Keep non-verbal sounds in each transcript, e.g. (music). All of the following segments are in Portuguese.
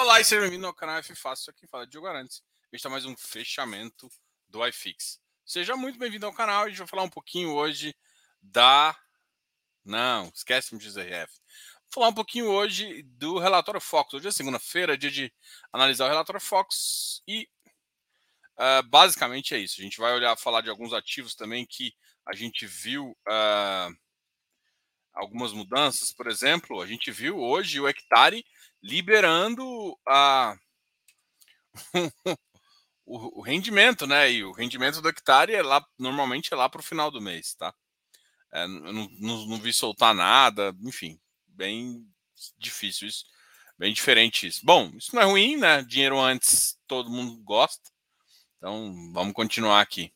Olá e seja bem-vindo ao canal F Fácil, aqui fala de Diogo Arantes. Este está mais um fechamento do iFix. Seja muito bem-vindo ao canal, a gente vai falar um pouquinho hoje da... Não, esquece o XRF. Vou falar um pouquinho hoje do relatório Fox. Hoje é segunda-feira, dia de analisar o relatório Fox e uh, basicamente é isso. A gente vai olhar, falar de alguns ativos também que a gente viu... Uh, algumas mudanças, por exemplo, a gente viu hoje o hectare liberando a (laughs) o, rendimento, né? E o rendimento do hectare é lá, normalmente é lá para o final do mês, tá? É, não, não, não, vi soltar nada, enfim, bem difícil isso, bem diferente isso. Bom, isso não é ruim, né? Dinheiro antes todo mundo gosta, então vamos continuar aqui.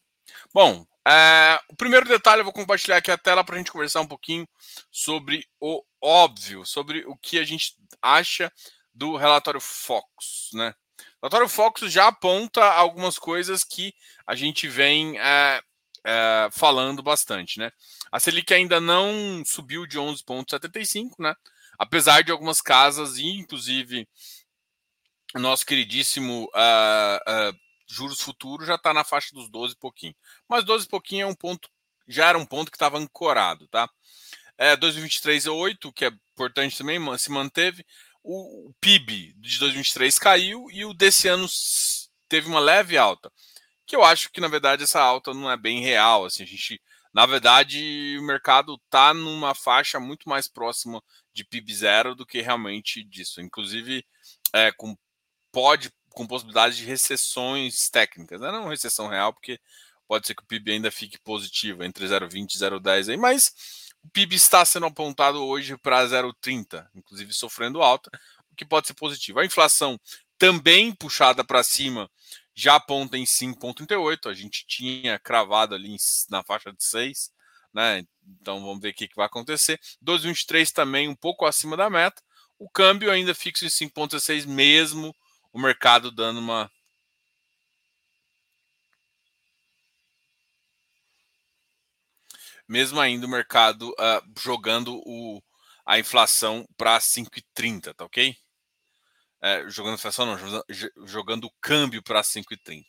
Bom, é, o primeiro detalhe eu vou compartilhar aqui a tela para a gente conversar um pouquinho sobre o óbvio, sobre o que a gente acha do relatório Fox, né? O relatório Fox já aponta algumas coisas que a gente vem é, é, falando bastante, né? A Selic ainda não subiu de 11,75, né? Apesar de algumas casas, inclusive nosso queridíssimo uh, uh, juros futuros já está na faixa dos 12 e pouquinho. Mas 12 e pouquinho é um ponto, já era um ponto que estava ancorado, tá? É, 2023 é 8, que é importante também, se manteve. O PIB de 2023 caiu e o desse ano teve uma leve alta. Que eu acho que, na verdade, essa alta não é bem real. Assim, a gente, na verdade, o mercado está numa faixa muito mais próxima de PIB zero do que realmente disso. Inclusive, é, com, pode com possibilidade de recessões técnicas, né? não recessão real, porque pode ser que o PIB ainda fique positivo entre 0,20 e 0,10 aí, mas o PIB está sendo apontado hoje para 0,30, inclusive sofrendo alta, o que pode ser positivo. A inflação também puxada para cima já aponta em 5,38, a gente tinha cravado ali na faixa de 6, né? Então vamos ver o que, que vai acontecer. 2023 também um pouco acima da meta. O câmbio ainda fixo em 5,16 mesmo o mercado dando uma. Mesmo ainda o mercado uh, jogando o, a inflação para 5,30, tá ok? É, jogando inflação não, jogando o câmbio para 5,30.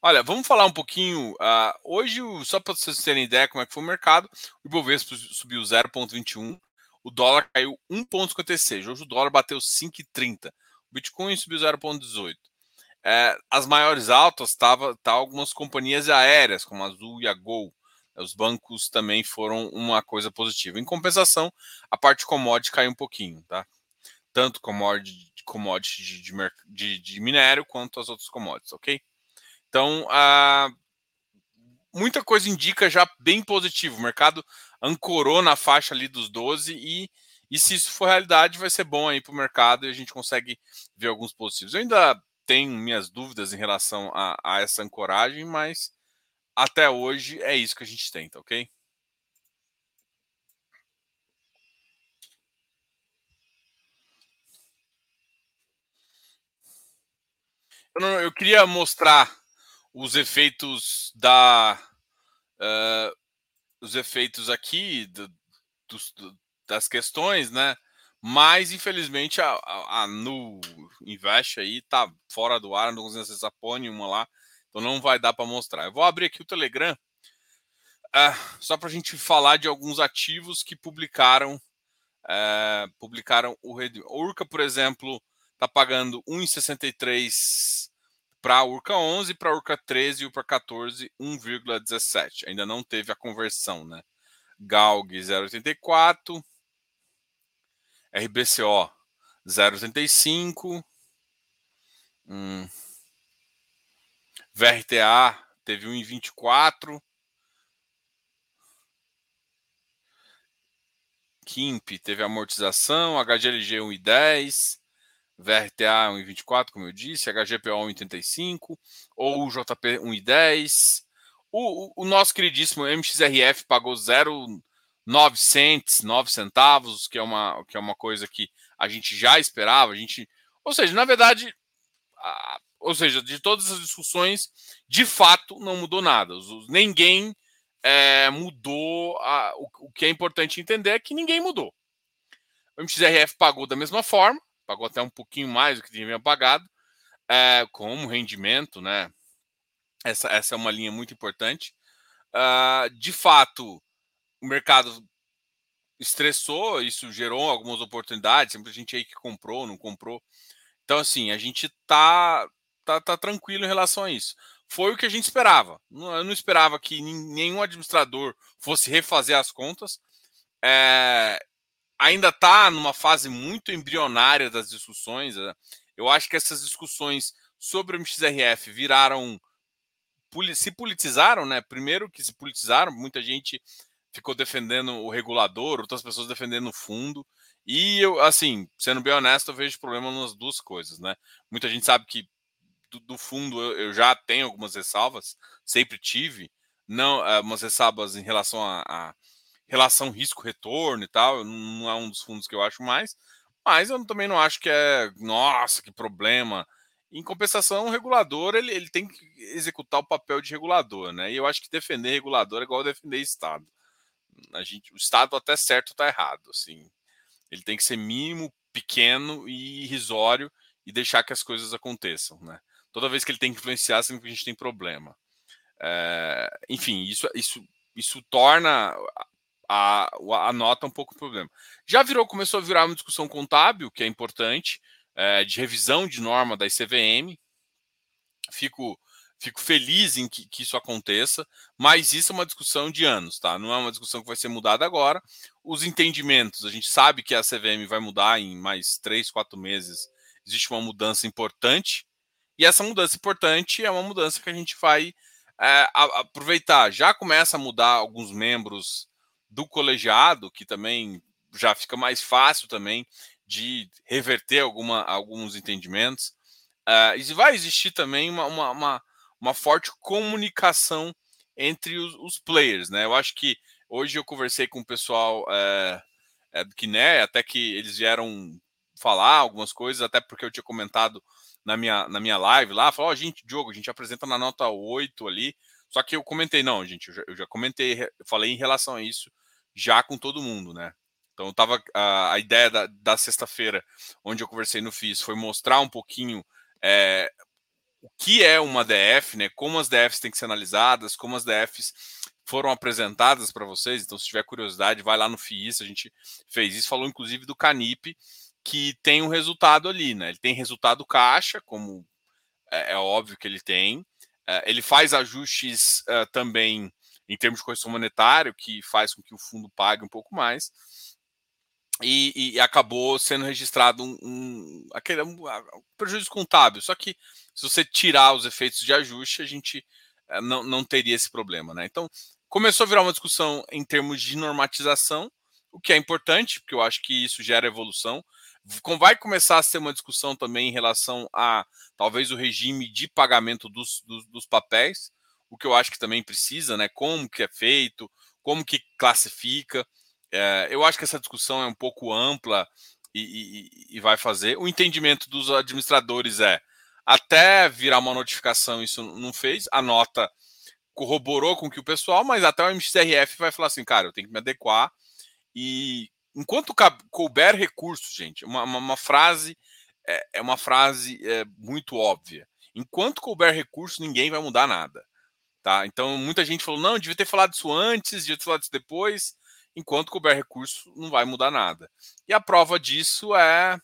Olha, vamos falar um pouquinho. Uh, hoje, só para vocês terem ideia como é que foi o mercado, o Ibovespa subiu 0,21, o dólar caiu 1,56. Hoje o dólar bateu 5,30. O Bitcoin subiu 0,18. É, as maiores altas estavam tá algumas companhias aéreas, como a Azul e a Gol. Os bancos também foram uma coisa positiva. Em compensação, a parte commodity caiu um pouquinho, tá? Tanto commodity, commodity de, de, de, minério quanto as outras commodities, ok? Então, a, muita coisa indica já bem positivo. O mercado ancorou na faixa ali dos 12 e, e se isso for realidade, vai ser bom aí para o mercado e a gente consegue ver alguns positivos. Eu ainda tenho minhas dúvidas em relação a, a essa ancoragem, mas até hoje é isso que a gente tenta, ok? Eu, não, eu queria mostrar os efeitos da uh, os efeitos aqui do, do, das questões, né? Mas infelizmente a, a, a Nu Invest aí tá fora do ar, não conseguindo acessar porra nenhuma lá, então não vai dar para mostrar. Eu vou abrir aqui o Telegram uh, só para a gente falar de alguns ativos que publicaram uh, publicaram o Red. Urca, por exemplo, tá pagando 1,63 para a Urca 11, para a Urca 13 e para 14, 1,17. Ainda não teve a conversão, né? Galg 0,84, RBCO 0,85, hum. VRTA teve 1,24, Kimp teve amortização, HGLG 1,10, VRTA 1,24, como eu disse, HGPO 1,35, ou JP 1,10. O, o, o, nosso queridíssimo MXRF pagou 0,9 cents, 9 centavos, que é, uma, que é uma coisa que a gente já esperava. A gente, ou seja, na verdade, a, ou seja, de todas as discussões, de fato não mudou nada. Ninguém é, mudou. A, o, o que é importante entender é que ninguém mudou. O MXRF pagou da mesma forma, pagou até um pouquinho mais do que tinha pagado, é, como rendimento, né? Essa, essa é uma linha muito importante. Uh, de fato, o mercado estressou, isso gerou algumas oportunidades, sempre a gente aí que comprou, não comprou. Então, assim, a gente tá, tá, tá tranquilo em relação a isso. Foi o que a gente esperava. Eu não esperava que nenhum administrador fosse refazer as contas. É, ainda está numa fase muito embrionária das discussões. Né? Eu acho que essas discussões sobre o MXRF viraram se politizaram, né? Primeiro que se politizaram, muita gente ficou defendendo o regulador, outras pessoas defendendo o fundo. E eu, assim, sendo bem honesto, eu vejo problema nas duas coisas, né? Muita gente sabe que do, do fundo eu, eu, já tenho algumas ressalvas, sempre tive, não uh, umas ressalvas em relação a, a relação risco-retorno e tal, não é um dos fundos que eu acho mais, mas eu também não acho que é, nossa, que problema. Em compensação, o regulador ele, ele tem que executar o papel de regulador, né? E eu acho que defender regulador é igual defender Estado. A gente, o Estado até certo está errado, assim. Ele tem que ser mínimo, pequeno e irrisório e deixar que as coisas aconteçam, né? Toda vez que ele tem que influenciar, sempre a gente tem problema. É, enfim, isso, isso, isso torna a, a nota um pouco problema. Já virou, começou a virar uma discussão contábil, que é importante, é, de revisão de norma da ICVM. Fico, fico feliz em que, que, isso aconteça, mas isso é uma discussão de anos, tá? Não é uma discussão que vai ser mudada agora. Os entendimentos, a gente sabe que a CVM vai mudar em mais três, quatro meses. Existe uma mudança importante, e essa mudança importante é uma mudança que a gente vai é, aproveitar. Já começa a mudar alguns membros do colegiado, que também já fica mais fácil também de reverter alguma, alguns entendimentos. Uh, e vai existir também uma, uma, uma, uma forte comunicação entre os, os, players. Né? Eu acho que hoje eu conversei com o pessoal é, é, do Kiné, até que eles vieram falar algumas coisas, até porque eu tinha comentado na minha, na minha live lá, falou, oh, gente, Diogo, a gente apresenta na nota 8 ali, só que eu comentei, não, gente, eu já, eu já comentei, falei em relação a isso já com todo mundo, né? Então tava a, a ideia da, da sexta-feira, onde eu conversei no FIS, foi mostrar um pouquinho é, o que é uma DF, né? Como as DFs têm que ser analisadas, como as DFs foram apresentadas para vocês. Então, se tiver curiosidade, vai lá no FIS, a gente fez isso, falou inclusive do Canip, que tem um resultado ali, né? Ele tem resultado caixa, como é, é óbvio que ele tem. É, ele faz ajustes uh, também em termos de correção monetária, que faz com que o fundo pague um pouco mais. E, e acabou sendo registrado um, um, aquele, um, um, prejuízo contábil. Só que se você tirar os efeitos de ajuste, a gente uh, não, não teria esse problema. Né? Então, começou a virar uma discussão em termos de normatização, o que é importante, porque eu acho que isso gera evolução. Vai começar a ser uma discussão também em relação a talvez o regime de pagamento dos, dos, dos papéis, o que eu acho que também precisa, né? Como que é feito, como que classifica. É, eu acho que essa discussão é um pouco ampla e, e, e, vai fazer. O entendimento dos administradores é até virar uma notificação, isso não fez. A nota corroborou com que o pessoal, mas até o MXRF vai falar assim, cara, eu tenho que me adequar. E enquanto couber recursos, gente, uma, uma, uma frase é, é, uma frase é, muito óbvia. Enquanto couber recursos, ninguém vai mudar nada. Tá? Então, muita gente falou: não, devia ter falado isso antes, devia ter falado isso depois. Enquanto couber recurso, não vai mudar nada. E a prova disso é,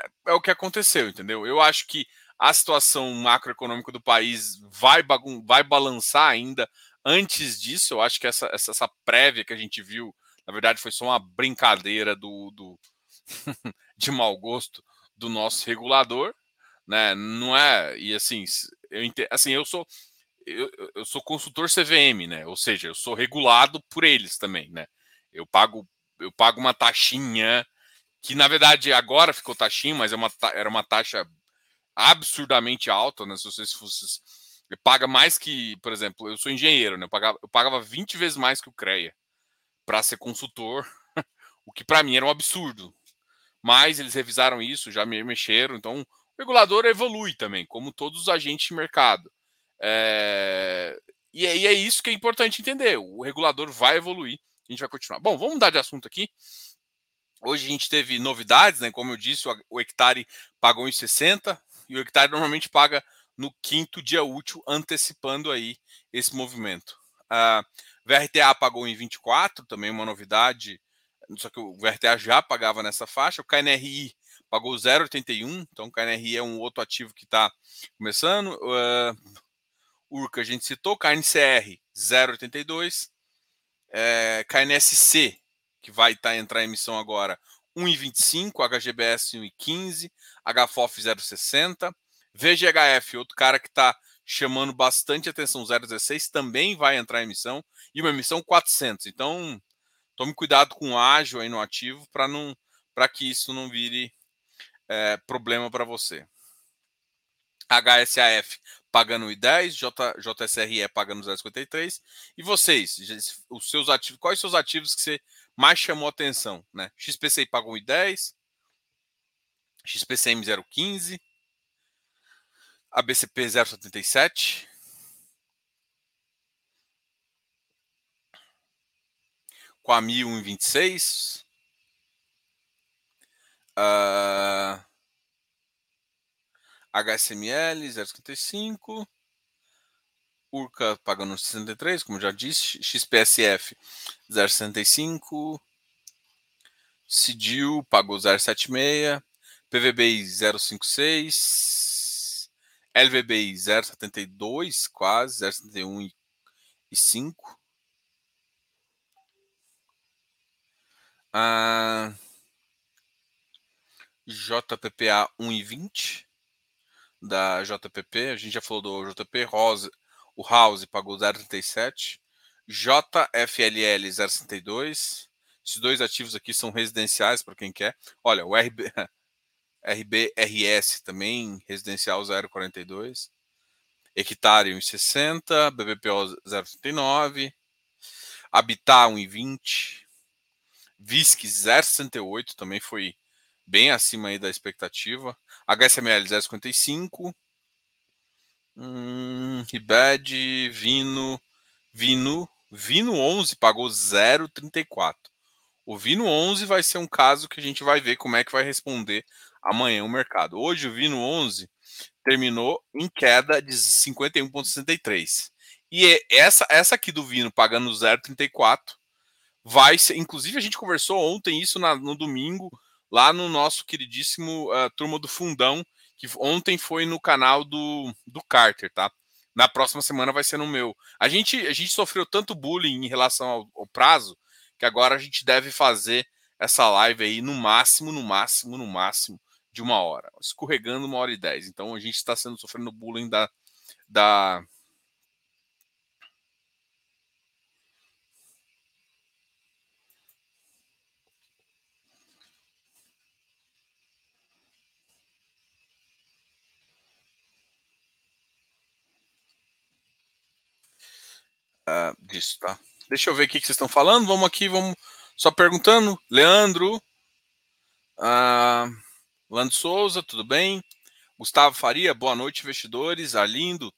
é, é o que aconteceu, entendeu? Eu acho que a situação macroeconômica do país vai, vai balançar ainda antes disso. Eu acho que essa, essa, essa prévia que a gente viu, na verdade, foi só uma brincadeira do, do (laughs) de mau gosto do nosso regulador, né? Não é. E assim, eu, assim, eu sou eu, eu sou consultor CVM, né? Ou seja, eu sou regulado por eles também, né? Eu pago, eu pago uma taxinha que na verdade agora ficou taxinha, mas é uma, era uma taxa absurdamente alta, né? Se vocês fossem paga mais que, por exemplo, eu sou engenheiro, né? Eu pagava, eu pagava 20 vezes mais que o CREA para ser consultor, (laughs) o que para mim era um absurdo. Mas eles revisaram isso, já me mexeram, então o regulador evolui também, como todos os agentes de mercado. É... E, é, e é isso que é importante entender. O regulador vai evoluir. A gente vai continuar. Bom, vamos mudar de assunto aqui. Hoje a gente teve novidades, né? Como eu disse, o hectare pagou em 60 e o hectare normalmente paga no quinto dia útil, antecipando aí esse movimento. A VRTA pagou em 24, também uma novidade, só que o VRTA já pagava nessa faixa. O KNRI pagou 0,81, então o KNRI é um outro ativo que está começando. Uh, URCA a gente citou, KNCR 0,82, é, KNSC, que vai tá, entrar em emissão agora, 1,25, HGBS 1,15, HFOF 0,60, VGHF, outro cara que está chamando bastante atenção, 0,16, também vai entrar em emissão, e uma emissão 400. Então, tome cuidado com o ágil aí no ativo para não para que isso não vire é, problema para você. HSAF pagando 1,10, J, JSRE pagando 0,53. E vocês, os seus ativos, quais seus ativos que você mais chamou atenção? Né? XPCI pagou 1,10, XPCM 0,15, ABCP 0,77. Com a 1,26. Uh, HSML 0,55. Urca pagando 63, como já disse. XPSF 0,65. Cidil pagou 0,76. PVBI 0,56. LVBI 0,72, quase 0,71 e 5. Ah, JPPA 1,20 da JPP, a gente já falou do JP, Rose, o House pagou 0,37, JFLL 0,62. Esses dois ativos aqui são residenciais para quem quer. Olha, o RB, (laughs) RBRS também residencial 0,42. Hectare 1,60, BBPO 0,39, Habitat 1,20, VISC 0,68 também foi bem acima aí da expectativa. HSML 0,55. Hum, Ribed, Vino, Vino, Vino 11 pagou 0,34. O Vino 11 vai ser um caso que a gente vai ver como é que vai responder amanhã o mercado. Hoje o Vino 11 terminou em queda de 51,63. E essa, essa aqui do Vino pagando 0,34 vai ser. Inclusive, a gente conversou ontem isso na, no domingo lá no nosso queridíssimo uh, Turma do Fundão, que ontem foi no canal do, do Carter, tá? Na próxima semana vai ser no meu. A gente, a gente sofreu tanto bullying em relação ao, ao prazo que agora a gente deve fazer essa live aí no máximo, no máximo, no máximo de uma hora, escorregando uma hora e dez. Então a gente está sendo sofrendo bullying da, da uh, disso, tá? Deixa eu ver o que vocês estão falando. Vamos aqui, vamos só perguntando. Leandro, uh, Lando Souza, tudo bem? Gustavo Faria, boa noite, investidores. Arlindo,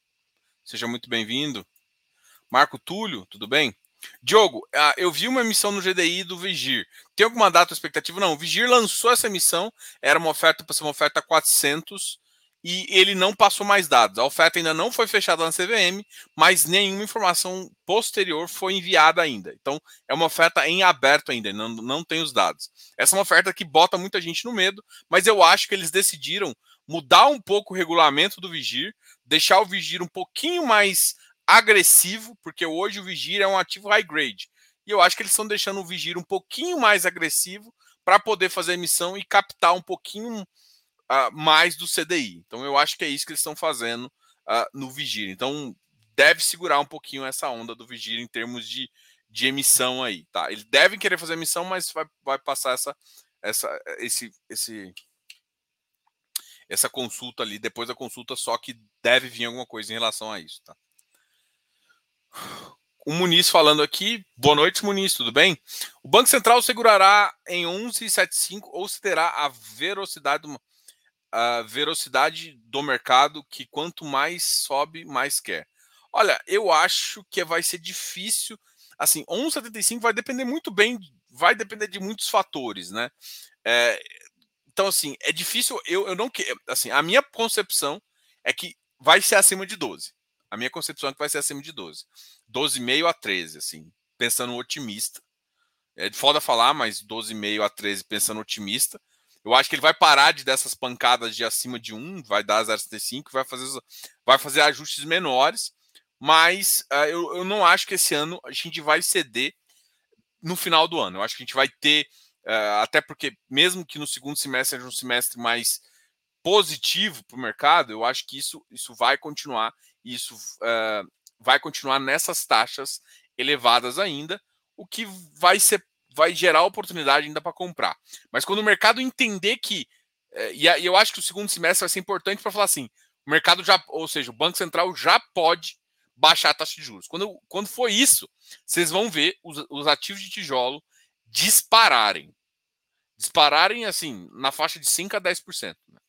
seja muito bem-vindo. Marco Túlio, tudo bem? Diogo, uh, eu vi uma emissão no GDI do Vigir. Tem alguma data expectativa? Não, o Vigir lançou essa emissão, era uma oferta para ser uma oferta 400 e ele não passou mais dados. A oferta ainda não foi fechada na CVM, mas nenhuma informação posterior foi enviada ainda. Então, é uma oferta em aberto ainda, não, não tem os dados. Essa é uma oferta que bota muita gente no medo, mas eu acho que eles decidiram mudar um pouco o regulamento do Vigir, deixar o Vigir um pouquinho mais agressivo, porque hoje o Vigir é um ativo high grade. E eu acho que eles estão deixando o Vigir um pouquinho mais agressivo para poder fazer emissão e captar um pouquinho uh, mais do CDI. Então eu acho que é isso que eles estão fazendo uh, no Vigir. Então deve segurar um pouquinho essa onda do Vigir em termos de, de emissão aí, tá? Eles devem querer fazer emissão, mas vai, vai passar essa, essa, esse, esse, essa consulta ali, depois da consulta, só que deve vir alguma coisa em relação a isso, tá? O Muniz falando aqui. Boa noite, Muniz, tudo bem? O Banco Central segurará em 11,75 ou se terá a velocidade do, a velocidade do mercado que quanto mais sobe, mais quer. Olha, eu acho que vai ser difícil. Assim, 1,75 vai depender muito bem vai depender de muitos fatores, né? É, então, assim, é difícil. Eu, eu não quero. Assim, a minha concepção é que vai ser acima de 12. A minha concepção é que vai ser acima de 12. 12,5 a 13, assim, pensando otimista. É foda falar, mas 12,5 a 13 pensando otimista. Eu acho que ele vai parar de dessas pancadas de acima de 1, vai dar 0,75, vai fazer, vai fazer ajustes menores, mas uh, eu, eu não acho que esse ano a gente vai ceder no final do ano. Eu acho que a gente vai ter, uh, até porque, mesmo que no segundo semestre seja um semestre mais positivo para o mercado, eu acho que isso, isso vai continuar, isso uh, vai continuar nessas taxas elevadas ainda, o que vai ser vai gerar oportunidade ainda para comprar. Mas quando o mercado entender que. É, e eu acho que o segundo semestre vai ser importante para falar assim: o mercado já, ou seja, o Banco Central já pode baixar a taxa de juros. Quando, quando for isso, vocês vão ver os, os ativos de tijolo dispararem. Dispararem assim, na faixa de 5 a 10%. Né?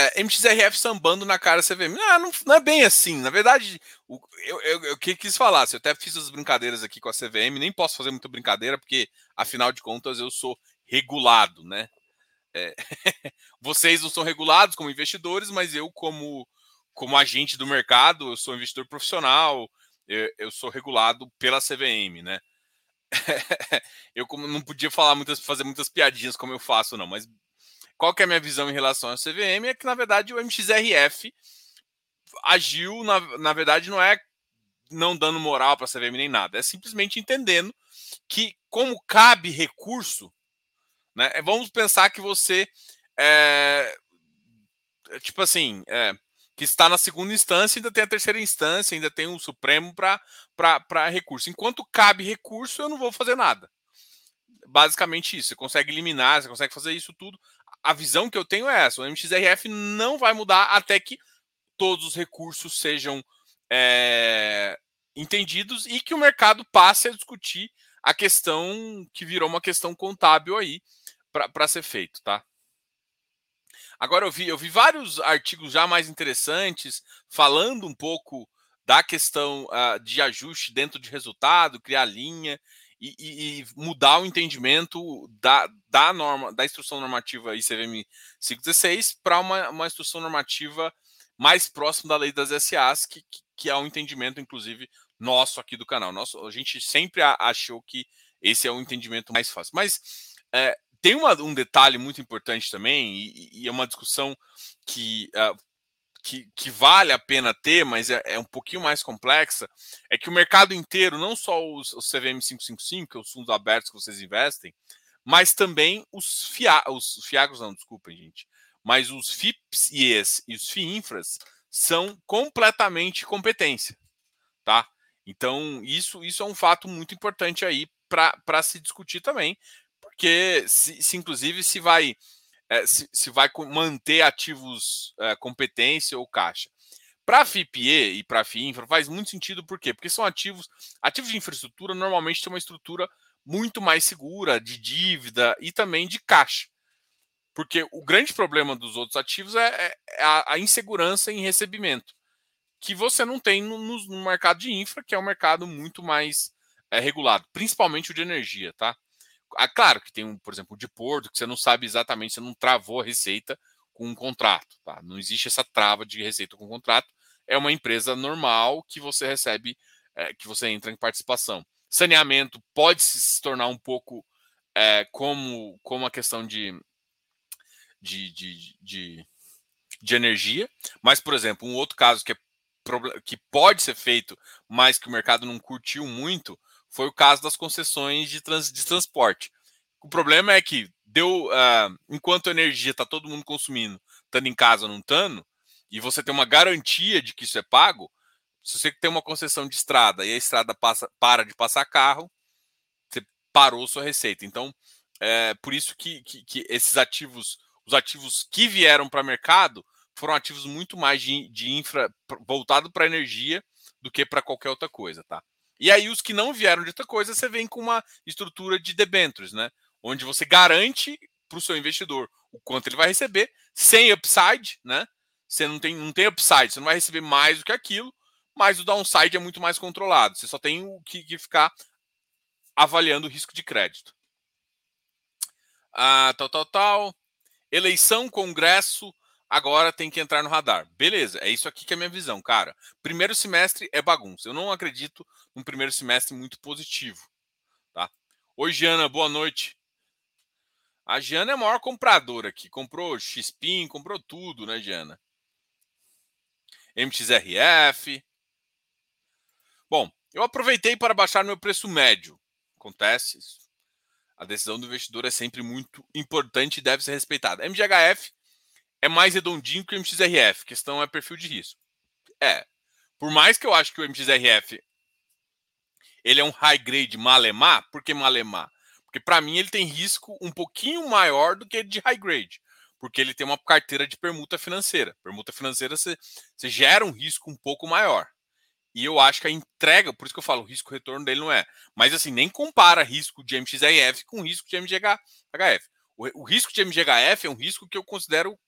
É, MXRF sambando na cara CVM. Ah, não, não, é bem assim. Na verdade, o, eu, eu, eu, quis falar. Se eu até fiz as brincadeiras aqui com a CVM, nem posso fazer muita brincadeira, porque, afinal de contas, eu sou regulado, né? É, (laughs) vocês não são regulados como investidores, mas eu, como, como agente do mercado, eu sou investidor profissional, eu, eu sou regulado pela CVM, né? (laughs) eu como não podia falar muitas, fazer muitas piadinhas como eu faço, não, mas qual que é a minha visão em relação ao CVM? É que, na verdade, o MXRF agiu, na, na verdade, não é não dando moral para a CVM nem nada, é simplesmente entendendo que, como cabe recurso, né, é, vamos pensar que você é, é, tipo assim, é, que está na segunda instância, ainda tem a terceira instância, ainda tem o Supremo para recurso. Enquanto cabe recurso, eu não vou fazer nada. Basicamente isso. Você consegue eliminar, você consegue fazer isso tudo a visão que eu tenho é essa: o MXRF não vai mudar até que todos os recursos sejam é, entendidos e que o mercado passe a discutir a questão que virou uma questão contábil aí para ser feito, tá? Agora eu vi, eu vi vários artigos já mais interessantes falando um pouco da questão uh, de ajuste dentro de resultado, criar linha e, e, mudar o entendimento da, da norma, da instrução normativa ICVM 516 para uma, uma instrução normativa mais próxima da lei das SAs, que, que é um entendimento, inclusive, nosso aqui do canal. Nosso, a gente sempre achou que esse é o entendimento mais fácil. Mas é, tem uma, um detalhe muito importante também, e, e é uma discussão que uh, que, que, vale a pena ter, mas é, é, um pouquinho mais complexa, é que o mercado inteiro, não só os, os CVM 555, que é os fundos abertos que vocês investem, mas também os, FIA, os FIAGos, não, desculpem, gente, mas os FIPS IES e os FIINFRAs são completamente competência, tá? Então, isso, isso é um fato muito importante aí para se discutir também, porque se, se inclusive se vai é, se, se, vai manter ativos é, competência ou caixa. Para a FIPE e para a FIINFRA faz muito sentido, por quê? Porque são ativos, ativos de infraestrutura normalmente têm uma estrutura muito mais segura de dívida e também de caixa. Porque o grande problema dos outros ativos é, é, é a, a, insegurança em recebimento, que você não tem no, no, mercado de infra, que é um mercado muito mais é, regulado, principalmente o de energia, tá? Ah, claro que tem, um, por exemplo, de Porto, que você não sabe exatamente, você não travou a receita com um contrato. Tá? Não existe essa trava de receita com contrato. É uma empresa normal que você recebe, é, que você entra em participação. Saneamento pode se tornar um pouco é, como, como a questão de, de, de, de, de energia. Mas, por exemplo, um outro caso que, é, que pode ser feito, mas que o mercado não curtiu muito, foi o caso das concessões de, trans, de transporte. O problema é que deu, uh, enquanto a energia está todo mundo consumindo, estando em casa ou não estando, e você tem uma garantia de que isso é pago, se você tem uma concessão de estrada e a estrada passa, para de passar carro, você parou sua receita. Então, é por isso que, que, que esses ativos, os ativos que vieram para o mercado, foram ativos muito mais de, de infra voltado para energia do que para qualquer outra coisa, tá? E aí os que não vieram de outra coisa, você vem com uma estrutura de debentures, né? Onde você garante para o seu investidor o quanto ele vai receber, sem upside, né? Você não tem, não tem upside, você não vai receber mais do que aquilo, mas o downside é muito mais controlado. Você só tem que, que ficar avaliando o risco de crédito. Ah, tal, tal, tal. Eleição, Congresso, agora tem que entrar no radar. Beleza, é isso aqui que é a minha visão, cara. Primeiro semestre é bagunça. Eu não acredito num primeiro semestre muito positivo. Tá? Oi, Giana, boa noite. A Giana é a maior compradora aqui. Comprou XPIN, comprou tudo, né, Giana? MXRF. Bom, eu aproveitei para baixar meu preço médio. Acontece isso. A decisão do investidor é sempre muito importante e deve ser respeitada. MGHF é mais redondinho que o MXRF. Questão é perfil de risco. É. Por mais que eu acho que o MXRF ele é um high grade malemar, por que malemar? Porque para mim ele tem risco um pouquinho maior do que de high grade, porque ele tem uma carteira de permuta financeira. Permuta financeira você, gera um risco um pouco maior. E eu acho que a entrega, por isso que eu falo, o risco retorno dele não é. Mas assim, nem compara risco de MXRF com risco de MGHF. O, o risco de MGHF é um risco que eu considero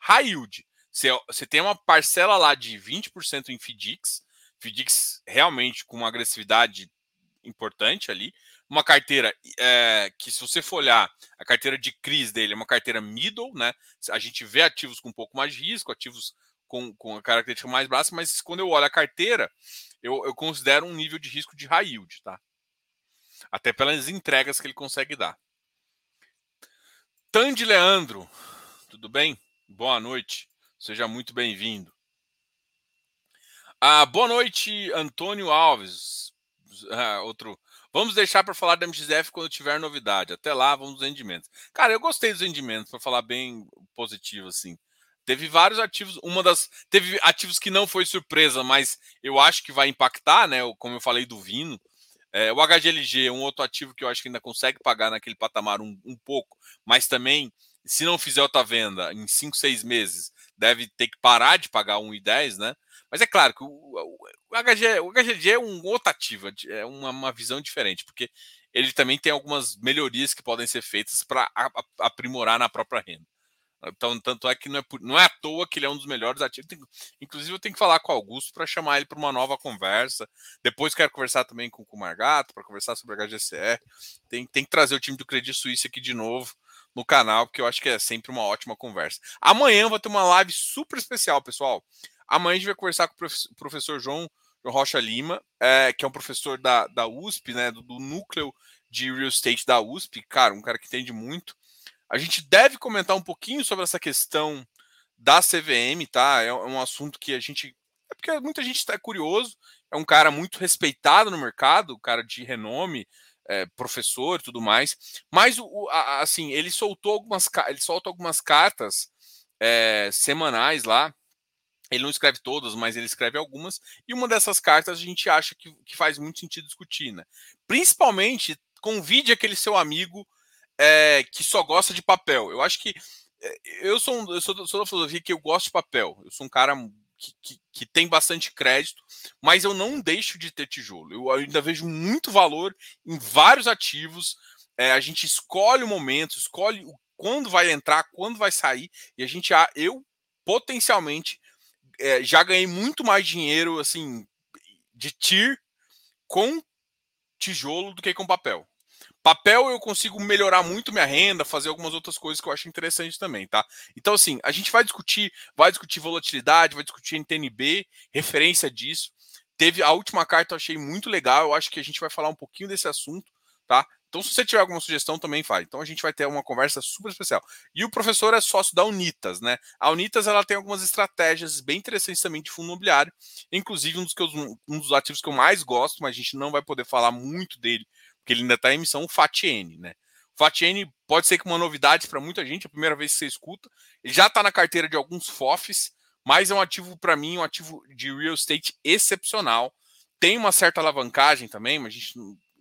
high yield. Você, você tem uma parcela lá de 20% em FDICs, FDICs realmente com uma agressividade importante ali, uma carteira é, que, se você for olhar, a carteira de CRIs dele é uma carteira middle, né? A gente vê ativos com um pouco mais de risco, ativos com, com a característica mais baixa, mas quando eu olho a carteira, eu, eu considero um nível de risco de high yield, tá? Até pelas entregas que ele consegue dar. Tandy Leandro, tudo bem? Boa noite, seja muito bem-vindo. Ah, boa noite, Antônio Alves. Ah, outro Vamos deixar para falar da MXF quando tiver novidade. Até lá, vamos dos rendimentos. Cara, eu gostei dos rendimentos, para falar bem positivo, assim. Teve vários ativos, uma das. Teve ativos que não foi surpresa, mas eu acho que vai impactar, né? Como eu falei do Vino. É, o HGLG é um outro ativo que eu acho que ainda consegue pagar naquele patamar um, um pouco, mas também, se não fizer outra venda em 5, 6 meses, deve ter que parar de pagar 1,10, né? Mas é claro que o, o, HG, o HGG é um outro ativo, é uma, uma visão diferente, porque ele também tem algumas melhorias que podem ser feitas para aprimorar na própria renda. Então, tanto é que não é, não é à toa que ele é um dos melhores ativos. Tem, inclusive, eu tenho que falar com o Augusto para chamar ele para uma nova conversa. Depois quero conversar também com, com o Margato para conversar sobre a HGCR. Tem, tem que trazer o time do Credit Suisse aqui de novo no canal, porque eu acho que é sempre uma ótima conversa. Amanhã vai ter uma live super especial, pessoal. Amanhã a gente vai conversar com o professor João Rocha Lima, é, que é um professor da, da USP, né, do, do, núcleo de real estate da USP, cara, um cara que entende muito. A gente deve comentar um pouquinho sobre essa questão da CVM, tá? É, é um assunto que a gente. É porque muita gente está curioso. É um cara muito respeitado no mercado, cara de renome, é, professor e tudo mais. Mas, o, a, assim, ele soltou algumas, ele solta algumas cartas é, semanais lá ele não escreve todas, mas ele escreve algumas, e uma dessas cartas a gente acha que, que faz muito sentido discutir, né? Principalmente, convide aquele seu amigo é, que só gosta de papel. Eu acho que eh, eu sou, um, eu sou, sou da filosofia que eu gosto de papel. Eu sou um cara que, que, que, tem bastante crédito, mas eu não deixo de ter tijolo. Eu ainda vejo muito valor em vários ativos. É, a gente escolhe o momento, escolhe quando vai entrar, quando vai sair, e a gente, eu potencialmente é, já ganhei muito mais dinheiro, assim, de TIR com tijolo do que com papel. Papel eu consigo melhorar muito minha renda, fazer algumas outras coisas que eu acho interessante também, tá? Então, assim, a gente vai discutir, vai discutir volatilidade, vai discutir NTNB, referência disso. Teve a última carta, eu achei muito legal. Eu acho que a gente vai falar um pouquinho desse assunto, tá? Então, se você tiver alguma sugestão, também faz. Então, a gente vai ter uma conversa super especial. E o professor é sócio da Unitas, né? A Unitas ela tem algumas estratégias bem interessantes também de fundo imobiliário. Inclusive, um dos, que eu, um dos ativos que eu mais gosto, mas a gente não vai poder falar muito dele, porque ele ainda está em emissão, o FATN, né? O FATN pode ser que uma novidade para muita gente, é a primeira vez que você escuta. Ele já está na carteira de alguns FOFs, mas é um ativo, para mim, um ativo de real estate excepcional. Tem uma certa alavancagem também, mas a gente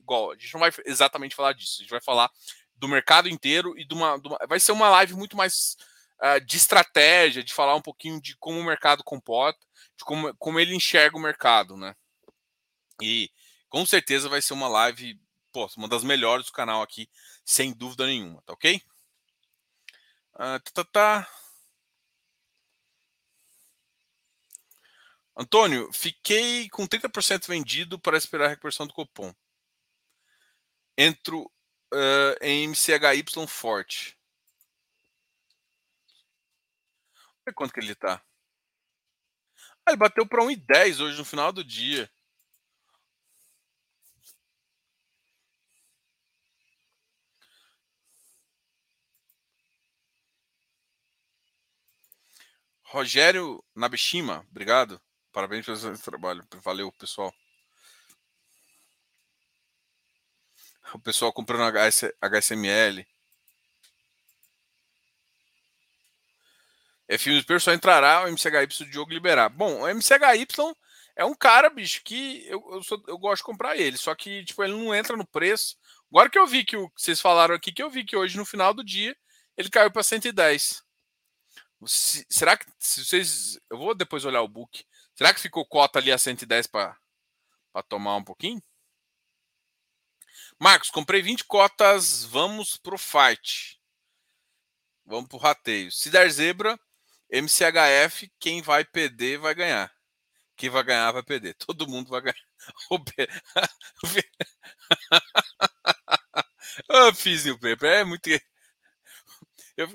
igual, a gente não vai exatamente falar disso, a gente vai falar do mercado inteiro e de uma, de uma vai ser uma live muito mais uh, de estratégia, de falar um pouquinho de como o mercado comporta, de como, como ele enxerga o mercado, né? E com certeza vai ser uma live, pô, uma das melhores do canal aqui, sem dúvida nenhuma, tá ok? Uh, tá, tá, tá. Antônio, fiquei com 30% vendido para esperar a reversão do cupom. Entro uh, em MCHY forte. Olha quanto que ele está. Ah, ele bateu para 1,10 hoje no final do dia. Rogério Nabishima, obrigado. Parabéns pelo trabalho. Valeu, pessoal. O pessoal comprando HS, HSML. É filme do só entrará o MCHY do Diogo liberar. Bom, o MCHY é um cara, bicho, que eu, eu, sou, eu, gosto de comprar ele, só que tipo, ele não entra no preço. Agora que eu vi que o, vocês falaram aqui, que eu vi que hoje no final do dia ele caiu para 110. Se, será que se vocês. Eu vou depois olhar o book. Será que ficou cota ali a 110 para tomar um pouquinho? Marcos, comprei 20 cotas. Vamos pro fight. Vamos pro rateio. Se der zebra, MCHF, quem vai perder vai ganhar. Quem vai ganhar vai perder. (laughs) Todo mundo vai ganhar. (laughs) (laughs) Eu fiz o paper. É muito. Eu...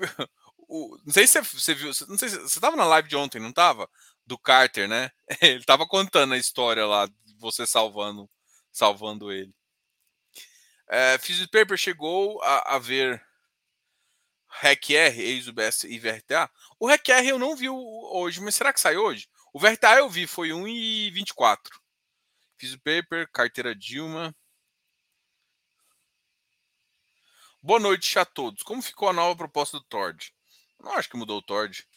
Não sei se você viu. Não sei se você estava na live de ontem, não estava? do Carter, né? Ele tava contando a história lá, você salvando, salvando ele. É, Paper chegou a, a ver REC-R, ex-UBS e VRTA. O REC-R eu não vi hoje, mas será que sai hoje? O VRTA eu vi, foi 1,24. Physics Paper, carteira Dilma. Boa noite a todos. Como ficou a nova proposta do Tord? Não acho que mudou o Tord.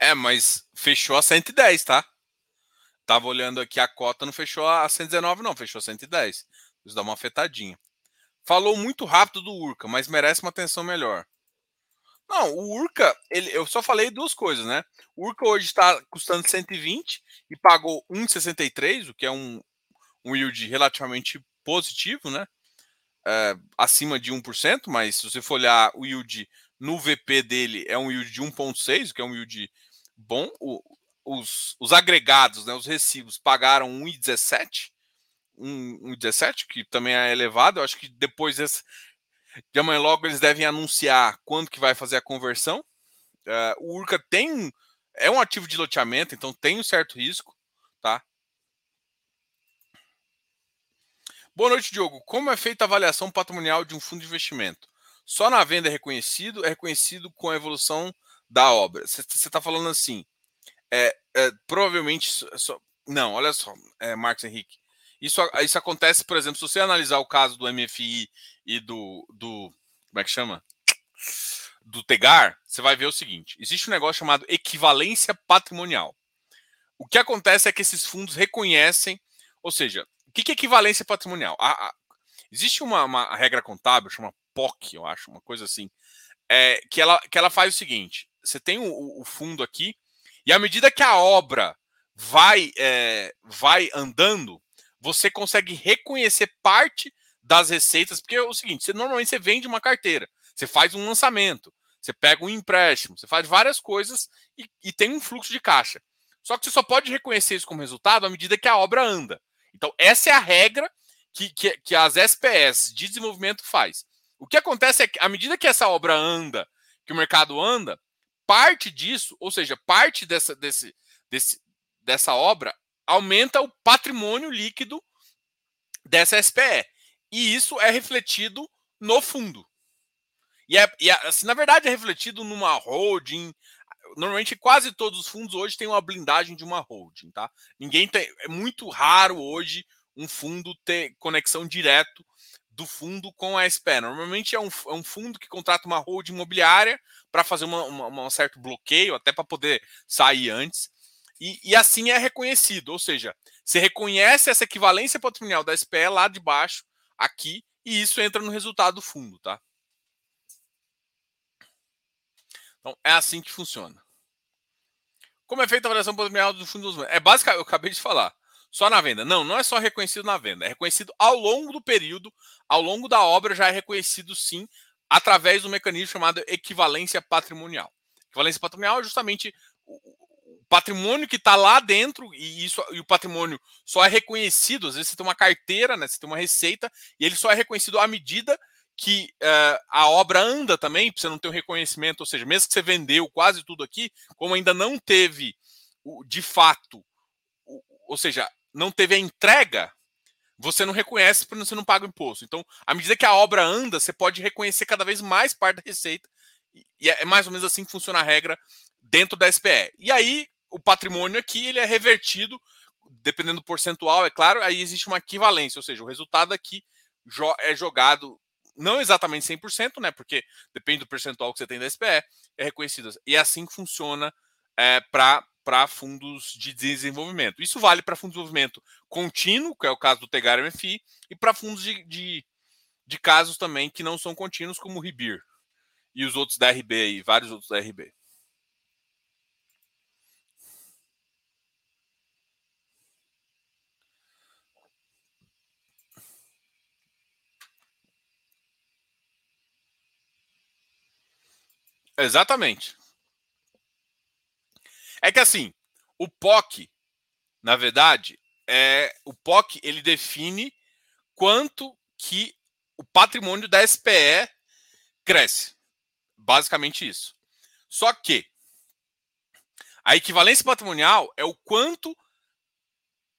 É, mas fechou a 110, tá? Tava olhando aqui a cota, não fechou a 119, não, fechou a 110. Isso dá uma afetadinha. Falou muito rápido do Urca, mas merece uma atenção melhor. Não, o Urca, ele, eu só falei duas coisas, né? O Urca hoje está custando 120 e pagou 1,63, o que é um, um yield relativamente positivo, né? É, acima de 1%, mas se você for olhar o yield no VP dele, é um yield de 1,6, que é um yield bom. O, os, os agregados, né, os recibos, pagaram 1,17, 1,17, que também é elevado. Eu acho que depois desse, de amanhã logo eles devem anunciar quando que vai fazer a conversão. Uh, o Urca tem é um ativo de loteamento, então tem um certo risco, tá? Boa noite, Diogo. Como é feita a avaliação patrimonial de um fundo de investimento? Só na venda é reconhecido, é reconhecido com a evolução da obra. Você está falando assim, é, é provavelmente. Só, não, olha só, é, Marcos Henrique. Isso, isso acontece, por exemplo, se você analisar o caso do MFI e do. do como é que chama? Do Tegar, você vai ver o seguinte: existe um negócio chamado equivalência patrimonial. O que acontece é que esses fundos reconhecem, ou seja, o que é equivalência patrimonial? A, a, existe uma, uma regra contábil, chama POC, eu acho, uma coisa assim, é, que, ela, que ela faz o seguinte: você tem o, o, fundo aqui, e à medida que a obra vai, é, vai andando, você consegue reconhecer parte das receitas, porque é o seguinte: você, normalmente você vende uma carteira, você faz um lançamento, você pega um empréstimo, você faz várias coisas e, e tem um fluxo de caixa. Só que você só pode reconhecer isso como resultado à medida que a obra anda. Então, essa é a regra que, que, que as SPS de desenvolvimento faz. O que acontece é que, à medida que essa obra anda, que o mercado anda, parte disso, ou seja, parte dessa, desse, desse, dessa obra, aumenta o patrimônio líquido dessa SPE. E isso é refletido no fundo. E, é, e é, assim, na verdade, é refletido numa holding. Normalmente, quase todos os fundos hoje têm uma blindagem de uma holding, tá? Ninguém tem. É muito raro hoje um fundo ter conexão direto do fundo com a SPE. Normalmente é um, é um fundo que contrata uma holding imobiliária para fazer uma, uma, um certo bloqueio, até para poder sair antes. E, e, assim é reconhecido, ou seja, você reconhece essa equivalência patrimonial da SPE lá de baixo, aqui, e isso entra no resultado do fundo, tá? Então, é assim que funciona. Como é feita a avaliação patrimonial do fundo dos É basicamente, eu acabei de falar, só na venda. Não, não é só reconhecido na venda, é reconhecido ao longo do período, ao longo da obra já é reconhecido sim, através do mecanismo chamado equivalência patrimonial. Equivalência patrimonial é justamente o patrimônio que está lá dentro e isso e o patrimônio só é reconhecido. Às vezes você tem uma carteira, né, você tem uma receita e ele só é reconhecido à medida que uh, a obra anda também, você não ter o um reconhecimento, ou seja, mesmo que você vendeu quase tudo aqui, como ainda não teve de fato, ou seja, não teve a entrega, você não reconhece porque você não paga o imposto. Então, à medida que a obra anda, você pode reconhecer cada vez mais parte da receita. E é mais ou menos assim que funciona a regra dentro da SPE. E aí, o patrimônio aqui ele é revertido, dependendo do percentual, é claro, aí existe uma equivalência, ou seja, o resultado aqui é jogado não exatamente 100%, né? Porque depende do percentual que você tem da SPE, é reconhecido. E é assim que funciona é, para fundos de desenvolvimento. Isso vale para fundos de desenvolvimento contínuo, que é o caso do Tegar MFI, e para fundos de, de, de, casos também que não são contínuos, como o Ribir e os outros da RB aí, vários outros da RB. Exatamente. É que assim, o POC, na verdade, é o POC ele define quanto que o patrimônio da SPE cresce. Basicamente isso. Só que a equivalência patrimonial é o quanto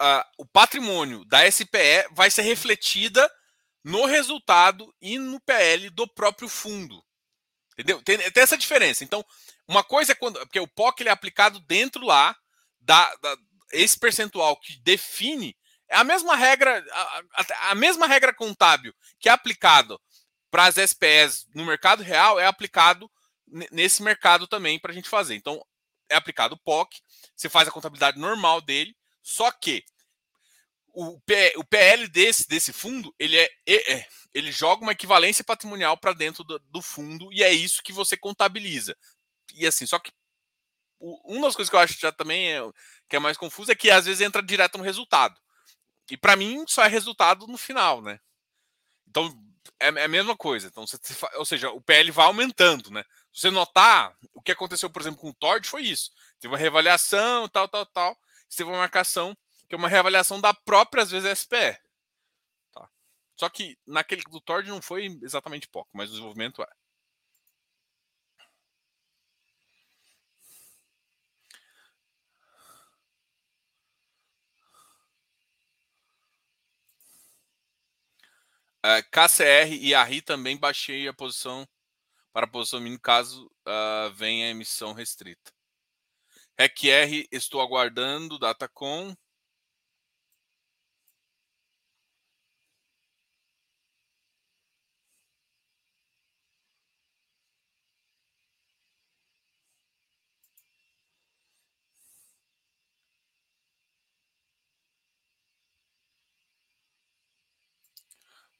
uh, o patrimônio da SPE vai ser refletida no resultado e no PL do próprio fundo. Entendeu? Tem, tem, essa diferença. Então, uma coisa é quando. Porque o POC ele é aplicado dentro lá da, da esse percentual que define é a mesma regra, a, a, mesma regra contábil que é aplicado para as SPS no mercado real é aplicado nesse mercado também para a gente fazer. Então, é aplicado o POC, você faz a contabilidade normal dele, só que o, P, o PL desse, desse fundo, ele é, é ele joga uma equivalência patrimonial para dentro do, do, fundo e é isso que você contabiliza. E assim, só que uma das coisas que eu acho já também é, que é mais confuso é que às vezes entra direto no resultado. E para mim só é resultado no final, né? Então é, é a mesma coisa. Então, você, ou seja, o PL vai aumentando, né? Se você notar, o que aconteceu, por exemplo, com o Tord foi isso. Teve uma reavaliação, tal, tal, tal. Teve uma marcação que é uma reavaliação da própria, às vezes, SPE. Tá? Só que naquele do Tord não foi exatamente pouco, mas o desenvolvimento é. Uh, KCR e a RI também baixei a posição para a posição mínima caso uh, venha a emissão restrita. RECR, estou aguardando, Datacom.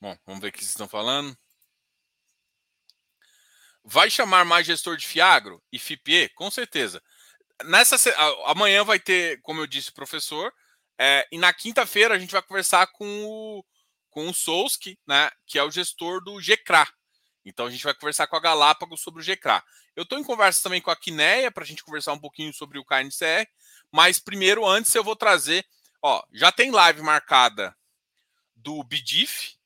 Bom, vamos ver o que vocês estão falando. Vai chamar mais gestor de Fiagro e FIPE? Com certeza. Nessa amanhã vai ter, como eu disse, professor, é, e na quinta-feira a gente vai conversar com o, com o Souski, né, que é o gestor do GCRA. Então a gente vai conversar com a Galápagos sobre o GCRA. Eu estou em conversa também com a Quineia para a gente conversar um pouquinho sobre o KNCR, mas primeiro, antes, eu vou trazer. Ó, já tem live marcada do BDIF,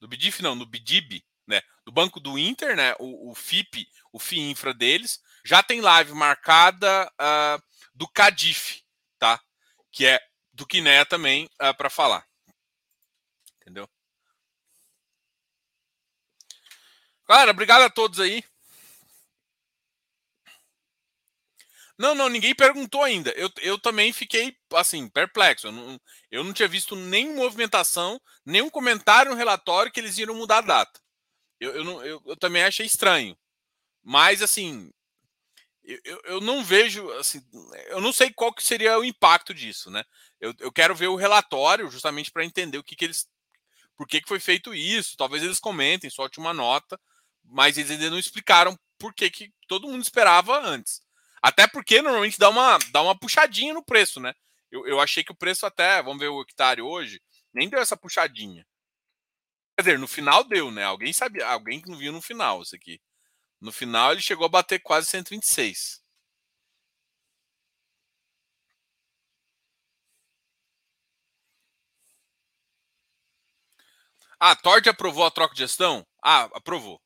do BDIF não, no BDIB, né? Do Banco do Inter, né? O, o FIP, o FIINFRA deles, já tem live marcada uh, do CADIF, tá? Que é do Quiné também uh, ah, para falar. Entendeu? Cara, obrigado a todos aí. Não, não, ninguém perguntou ainda. Eu, eu também fiquei, assim, perplexo. Eu não, eu não tinha visto nenhuma movimentação, nenhum comentário no relatório que eles iam mudar a data. Eu, eu, não, eu, eu também achei estranho. Mas, assim, eu, eu não vejo, assim, eu não sei qual que seria o impacto disso, né? Eu, eu quero ver o relatório justamente para entender o que, que eles. Por que, que foi feito isso? Talvez eles comentem, solte uma nota, mas eles ainda não explicaram por que, que todo mundo esperava antes. Até porque normalmente dá uma, dá uma puxadinha no preço, né? Eu, eu achei que o preço até, vamos ver o hectare hoje, nem deu essa puxadinha. Quer dizer, no final deu, né? Alguém sabia, alguém que não viu no final isso aqui. No final ele chegou a bater quase 126. Ah, Tord aprovou a troca de gestão? Ah, aprovou.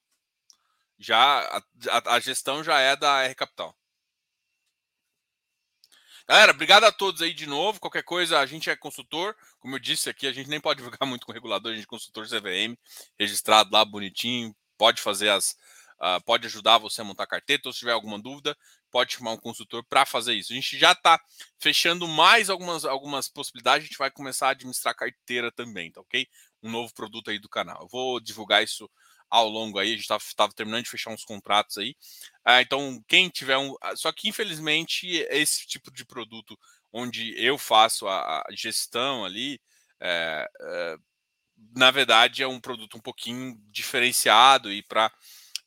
Já a, a, a gestão já é da R Capital. Galera, obrigado a todos aí de novo. Qualquer coisa, a gente é consultor. Como eu disse aqui, a gente nem pode divulgar (laughs) muito com o regulador, a gente é consultor CVM, registrado lá bonitinho, pode fazer as. Uh, pode ajudar você a montar carteira. Então, se tiver alguma dúvida, pode chamar um consultor para fazer isso. A gente já está fechando mais algumas, algumas possibilidades. A gente vai começar a administrar carteira também, tá ok? Um novo produto aí do canal. Eu vou divulgar isso ao longo aí, a gente estava terminando de fechar uns contratos aí. Ah, então, quem tiver um. Ah, só que, infelizmente, esse tipo de produto onde eu faço a, a gestão ali, é, é, na verdade, é um produto um pouquinho diferenciado e para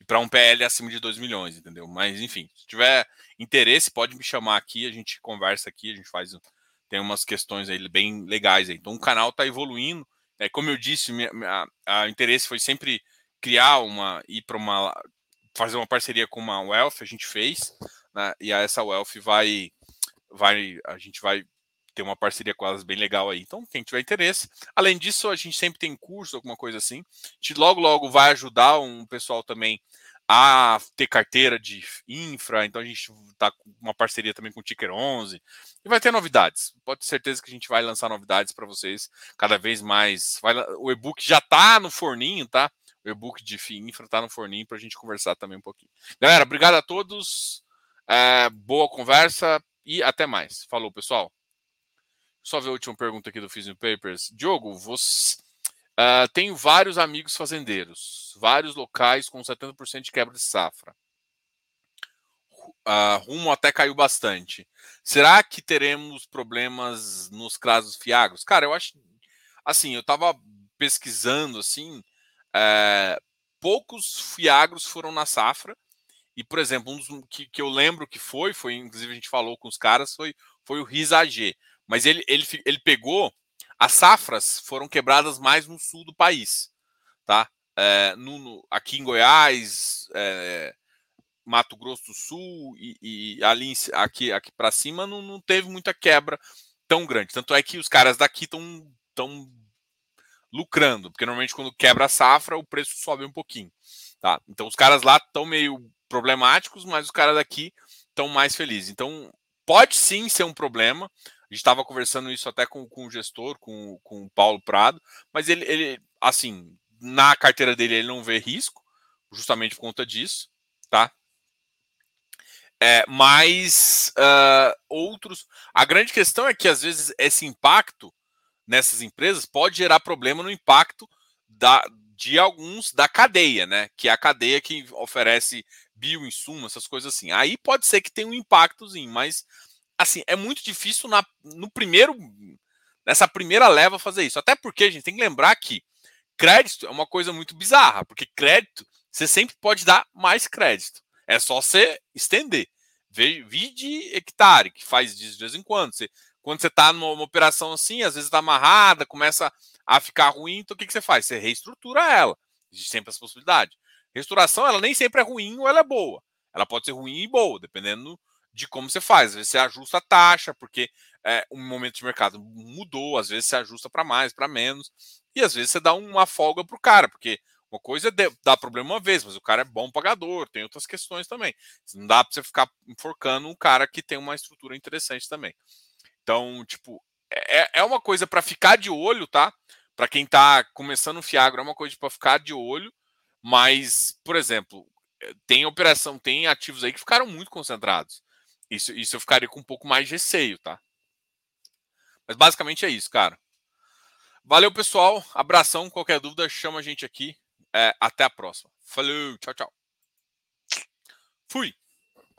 para um PL acima de 2 milhões, entendeu? Mas enfim, se tiver interesse, pode me chamar aqui, a gente conversa aqui, a gente faz tem umas questões aí bem legais aí. Então o canal está evoluindo. É, como eu disse, minha, minha, a interesse foi sempre criar uma ir para uma fazer uma parceria com uma Wealth, a gente fez, né? E essa Wealth vai vai a gente vai ter uma parceria com elas bem legal aí. Então, quem tiver interesse. Além disso, a gente sempre tem curso, alguma coisa assim. A gente logo, logo vai ajudar um pessoal também a ter carteira de infra. Então, a gente está com uma parceria também com o Ticker 11. E vai ter novidades. Pode ter certeza que a gente vai lançar novidades para vocês cada vez mais. Vai, o e-book já está no forninho, tá? E-book de FII Infra tá no forninho para a gente conversar também um pouquinho. Galera, obrigado a todos. É, boa conversa e até mais. Falou, pessoal. Só ver a última pergunta aqui do Fizzing Papers. Diogo, você. Uh, tenho vários amigos fazendeiros, vários locais com 70% de quebra de safra. Uh, rumo até caiu bastante. Será que teremos problemas nos casos fiagros? Cara, eu acho. Assim, eu estava pesquisando assim é, poucos fiagros foram na safra. E, por exemplo, um dos que, que eu lembro que foi, foi, inclusive a gente falou com os caras, foi, foi o RISAG. Mas ele, ele, ele pegou. As safras foram quebradas mais no sul do país. Tá? É, no, no, aqui em Goiás, é, Mato Grosso do Sul e, e ali aqui, aqui para cima não, não teve muita quebra tão grande. Tanto é que os caras daqui estão tão lucrando, porque normalmente quando quebra a safra, o preço sobe um pouquinho. Tá? Então os caras lá estão meio problemáticos, mas os caras daqui estão mais felizes. Então pode sim ser um problema. A gente estava conversando isso até com, com o gestor, com, com o Paulo Prado, mas ele, ele, assim, na carteira dele ele não vê risco, justamente por conta disso, tá? É, mas uh, outros. A grande questão é que às vezes esse impacto nessas empresas pode gerar problema no impacto da, de alguns da cadeia, né? Que é a cadeia que oferece bioinsumos, essas coisas assim. Aí pode ser que tenha um impactozinho, mas assim, é muito difícil na, no primeiro nessa primeira leva fazer isso. Até porque a gente tem que lembrar que crédito é uma coisa muito bizarra, porque crédito você sempre pode dar mais crédito. É só você estender. Vide hectare, que faz de vez em quando. Você quando você está numa operação assim, às vezes está amarrada, começa a ficar ruim, então o que, que você faz? Você reestrutura ela. Existe sempre essa possibilidade. Restauração, ela nem sempre é ruim ou ela é boa. Ela pode ser ruim e boa, dependendo de como você faz. Às vezes você ajusta a taxa, porque é, um momento de mercado mudou, às vezes você ajusta para mais, para menos, e às vezes você dá uma folga para o cara, porque uma coisa é dar problema uma vez, mas o cara é bom pagador, tem outras questões também. Não dá para você ficar enforcando um cara que tem uma estrutura interessante também. Então, tipo, é, é uma coisa para ficar de olho, tá? Para quem está começando o Fiagro, é uma coisa para ficar de olho, mas, por exemplo, eh, tem operação, tem ativos aí que ficaram muito concentrados. Isso, isso eu ficaria com um pouco mais de receio, tá? Mas basicamente é isso, cara. Valeu, pessoal. Abração. Qualquer dúvida, chama a gente aqui. É, até a próxima. Falou. Tchau, tchau. Fui.